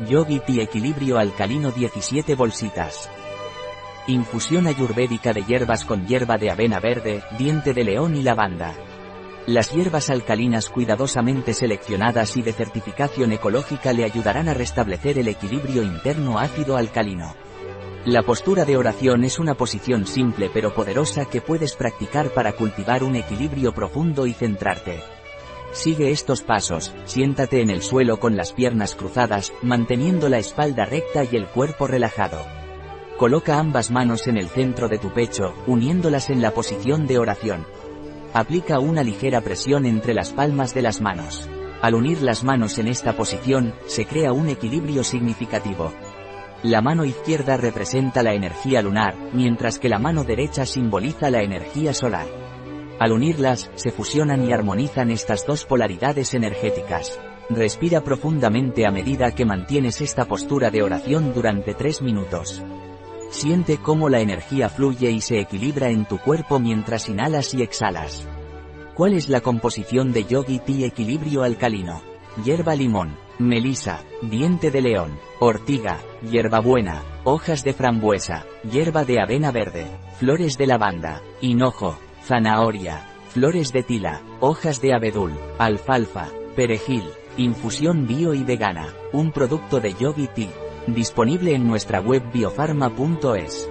Yogi Tea Equilibrio Alcalino 17 bolsitas. Infusión ayurvédica de hierbas con hierba de avena verde, diente de león y lavanda. Las hierbas alcalinas cuidadosamente seleccionadas y de certificación ecológica le ayudarán a restablecer el equilibrio interno ácido alcalino. La postura de oración es una posición simple pero poderosa que puedes practicar para cultivar un equilibrio profundo y centrarte. Sigue estos pasos, siéntate en el suelo con las piernas cruzadas, manteniendo la espalda recta y el cuerpo relajado. Coloca ambas manos en el centro de tu pecho, uniéndolas en la posición de oración. Aplica una ligera presión entre las palmas de las manos. Al unir las manos en esta posición, se crea un equilibrio significativo. La mano izquierda representa la energía lunar, mientras que la mano derecha simboliza la energía solar. Al unirlas, se fusionan y armonizan estas dos polaridades energéticas. Respira profundamente a medida que mantienes esta postura de oración durante tres minutos. Siente cómo la energía fluye y se equilibra en tu cuerpo mientras inhalas y exhalas. ¿Cuál es la composición de Yogi Tea Equilibrio Alcalino? Hierba limón, melisa, diente de león, ortiga, hierbabuena, hojas de frambuesa, hierba de avena verde, flores de lavanda, hinojo, zanahoria, flores de tila, hojas de abedul, alfalfa, perejil, infusión bio y vegana, un producto de Yogi Tea, disponible en nuestra web biofarma.es.